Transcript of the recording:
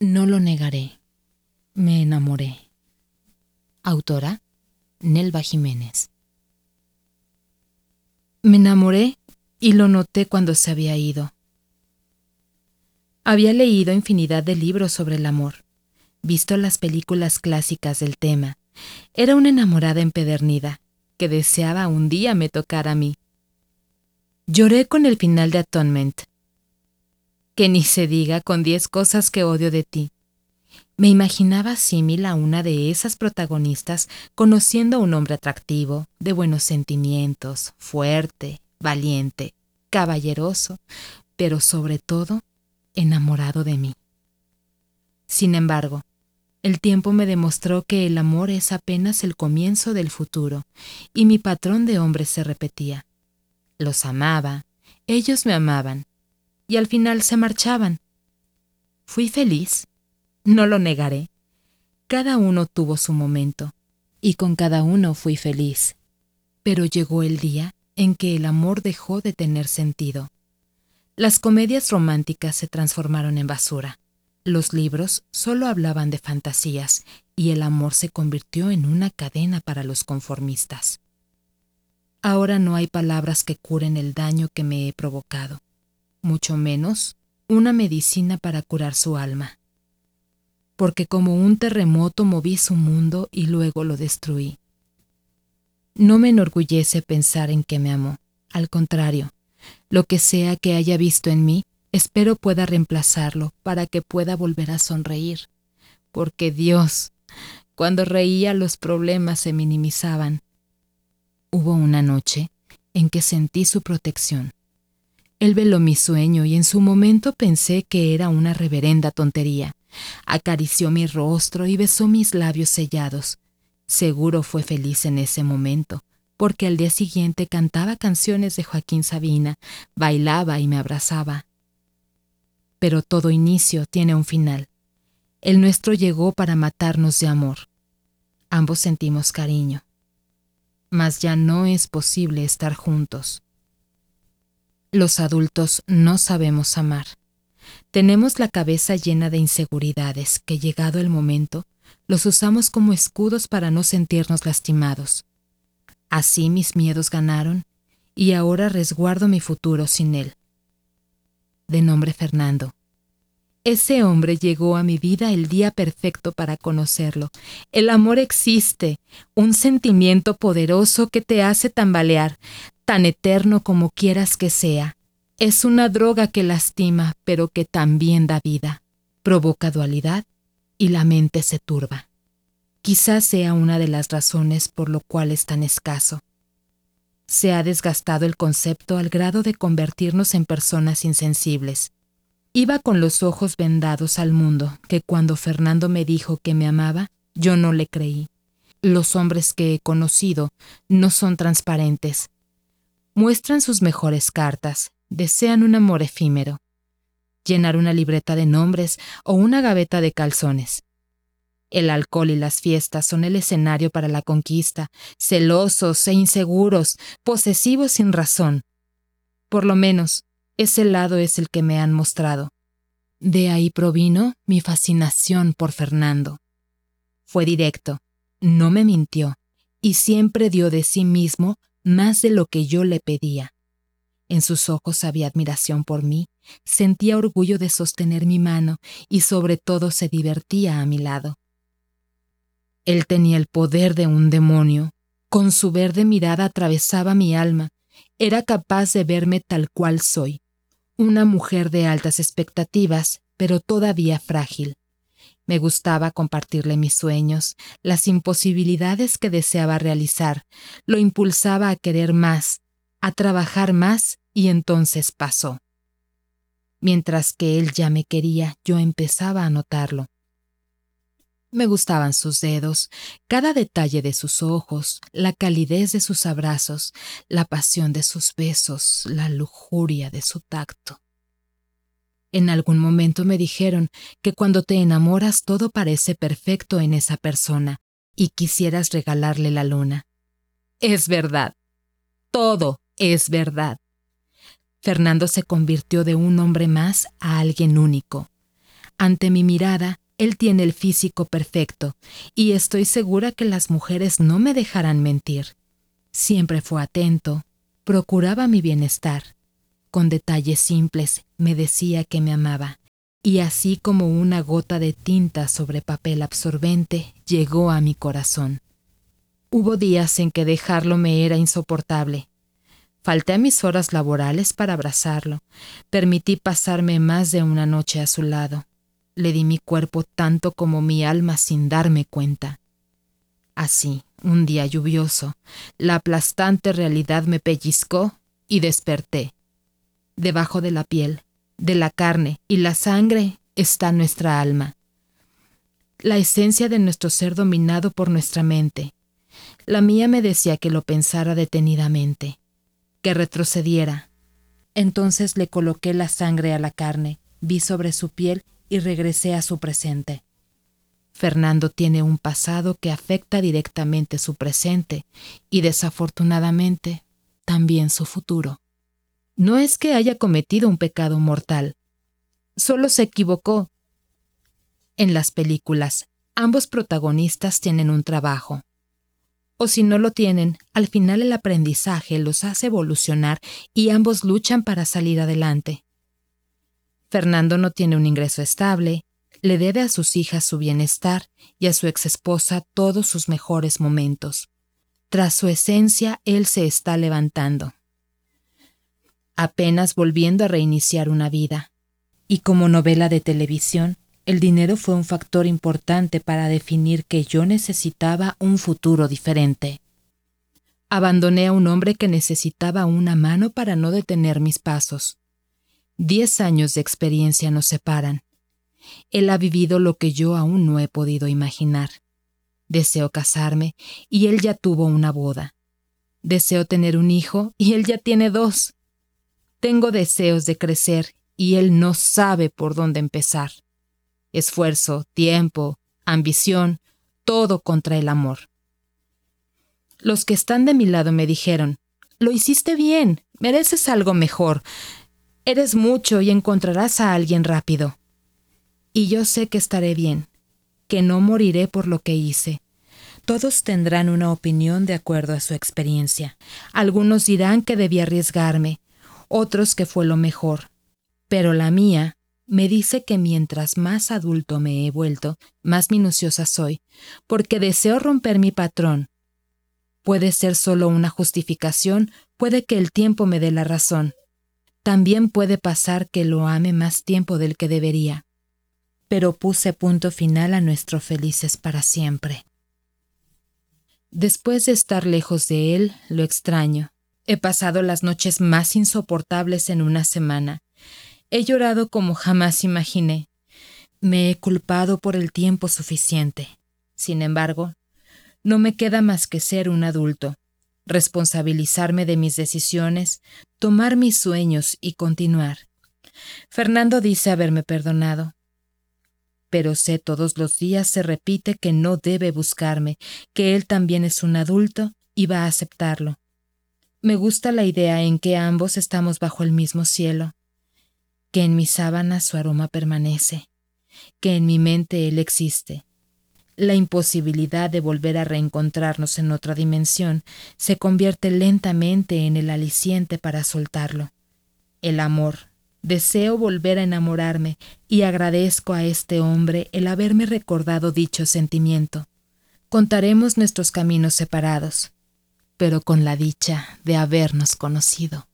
No lo negaré. Me enamoré. Autora Nelva Jiménez. Me enamoré y lo noté cuando se había ido. Había leído infinidad de libros sobre el amor, visto las películas clásicas del tema. Era una enamorada empedernida que deseaba un día me tocar a mí. Lloré con el final de Atonement, que ni se diga con diez cosas que odio de ti. Me imaginaba símil a una de esas protagonistas conociendo a un hombre atractivo, de buenos sentimientos, fuerte, valiente, caballeroso, pero sobre todo enamorado de mí. Sin embargo, el tiempo me demostró que el amor es apenas el comienzo del futuro, y mi patrón de hombres se repetía. Los amaba, ellos me amaban, y al final se marchaban. Fui feliz, no lo negaré. Cada uno tuvo su momento, y con cada uno fui feliz. Pero llegó el día en que el amor dejó de tener sentido. Las comedias románticas se transformaron en basura. Los libros solo hablaban de fantasías y el amor se convirtió en una cadena para los conformistas. Ahora no hay palabras que curen el daño que me he provocado mucho menos una medicina para curar su alma. Porque como un terremoto moví su mundo y luego lo destruí. No me enorgullece pensar en que me amó. Al contrario, lo que sea que haya visto en mí, espero pueda reemplazarlo para que pueda volver a sonreír. Porque Dios, cuando reía los problemas se minimizaban. Hubo una noche en que sentí su protección. Él veló mi sueño y en su momento pensé que era una reverenda tontería. Acarició mi rostro y besó mis labios sellados. Seguro fue feliz en ese momento, porque al día siguiente cantaba canciones de Joaquín Sabina, bailaba y me abrazaba. Pero todo inicio tiene un final. El nuestro llegó para matarnos de amor. Ambos sentimos cariño. Mas ya no es posible estar juntos. Los adultos no sabemos amar. Tenemos la cabeza llena de inseguridades que llegado el momento los usamos como escudos para no sentirnos lastimados. Así mis miedos ganaron y ahora resguardo mi futuro sin él. De nombre Fernando. Ese hombre llegó a mi vida el día perfecto para conocerlo. El amor existe, un sentimiento poderoso que te hace tambalear, tan eterno como quieras que sea. Es una droga que lastima, pero que también da vida. Provoca dualidad y la mente se turba. Quizás sea una de las razones por lo cual es tan escaso. Se ha desgastado el concepto al grado de convertirnos en personas insensibles. Iba con los ojos vendados al mundo, que cuando Fernando me dijo que me amaba, yo no le creí. Los hombres que he conocido no son transparentes, muestran sus mejores cartas, desean un amor efímero, llenar una libreta de nombres o una gaveta de calzones. El alcohol y las fiestas son el escenario para la conquista, celosos e inseguros, posesivos sin razón. Por lo menos, ese lado es el que me han mostrado. De ahí provino mi fascinación por Fernando. Fue directo, no me mintió, y siempre dio de sí mismo más de lo que yo le pedía. En sus ojos había admiración por mí, sentía orgullo de sostener mi mano y sobre todo se divertía a mi lado. Él tenía el poder de un demonio. Con su verde mirada atravesaba mi alma. Era capaz de verme tal cual soy. Una mujer de altas expectativas, pero todavía frágil. Me gustaba compartirle mis sueños, las imposibilidades que deseaba realizar, lo impulsaba a querer más, a trabajar más y entonces pasó. Mientras que él ya me quería, yo empezaba a notarlo. Me gustaban sus dedos, cada detalle de sus ojos, la calidez de sus abrazos, la pasión de sus besos, la lujuria de su tacto. En algún momento me dijeron que cuando te enamoras todo parece perfecto en esa persona y quisieras regalarle la luna. Es verdad. Todo es verdad. Fernando se convirtió de un hombre más a alguien único. Ante mi mirada, él tiene el físico perfecto, y estoy segura que las mujeres no me dejarán mentir. Siempre fue atento, procuraba mi bienestar. Con detalles simples me decía que me amaba, y así como una gota de tinta sobre papel absorbente llegó a mi corazón. Hubo días en que dejarlo me era insoportable. Falté a mis horas laborales para abrazarlo. Permití pasarme más de una noche a su lado. Le di mi cuerpo tanto como mi alma sin darme cuenta. Así, un día lluvioso, la aplastante realidad me pellizcó y desperté. Debajo de la piel, de la carne y la sangre está nuestra alma. La esencia de nuestro ser dominado por nuestra mente. La mía me decía que lo pensara detenidamente, que retrocediera. Entonces le coloqué la sangre a la carne, vi sobre su piel y regresé a su presente. Fernando tiene un pasado que afecta directamente su presente y desafortunadamente también su futuro. No es que haya cometido un pecado mortal, solo se equivocó. En las películas, ambos protagonistas tienen un trabajo. O si no lo tienen, al final el aprendizaje los hace evolucionar y ambos luchan para salir adelante. Fernando no tiene un ingreso estable, le debe a sus hijas su bienestar y a su exesposa todos sus mejores momentos. Tras su esencia, él se está levantando. Apenas volviendo a reiniciar una vida. Y como novela de televisión, el dinero fue un factor importante para definir que yo necesitaba un futuro diferente. Abandoné a un hombre que necesitaba una mano para no detener mis pasos. Diez años de experiencia nos separan. Él ha vivido lo que yo aún no he podido imaginar. Deseo casarme y él ya tuvo una boda. Deseo tener un hijo y él ya tiene dos. Tengo deseos de crecer y él no sabe por dónde empezar. Esfuerzo, tiempo, ambición, todo contra el amor. Los que están de mi lado me dijeron, lo hiciste bien, mereces algo mejor, Eres mucho y encontrarás a alguien rápido. Y yo sé que estaré bien, que no moriré por lo que hice. Todos tendrán una opinión de acuerdo a su experiencia. Algunos dirán que debí arriesgarme, otros que fue lo mejor. Pero la mía me dice que mientras más adulto me he vuelto, más minuciosa soy, porque deseo romper mi patrón. Puede ser solo una justificación, puede que el tiempo me dé la razón, también puede pasar que lo ame más tiempo del que debería. Pero puse punto final a nuestro felices para siempre. Después de estar lejos de él, lo extraño. He pasado las noches más insoportables en una semana. He llorado como jamás imaginé. Me he culpado por el tiempo suficiente. Sin embargo, no me queda más que ser un adulto, responsabilizarme de mis decisiones, tomar mis sueños y continuar. Fernando dice haberme perdonado. Pero sé todos los días se repite que no debe buscarme, que él también es un adulto y va a aceptarlo. Me gusta la idea en que ambos estamos bajo el mismo cielo, que en mi sábana su aroma permanece, que en mi mente él existe, la imposibilidad de volver a reencontrarnos en otra dimensión se convierte lentamente en el aliciente para soltarlo. El amor. Deseo volver a enamorarme y agradezco a este hombre el haberme recordado dicho sentimiento. Contaremos nuestros caminos separados, pero con la dicha de habernos conocido.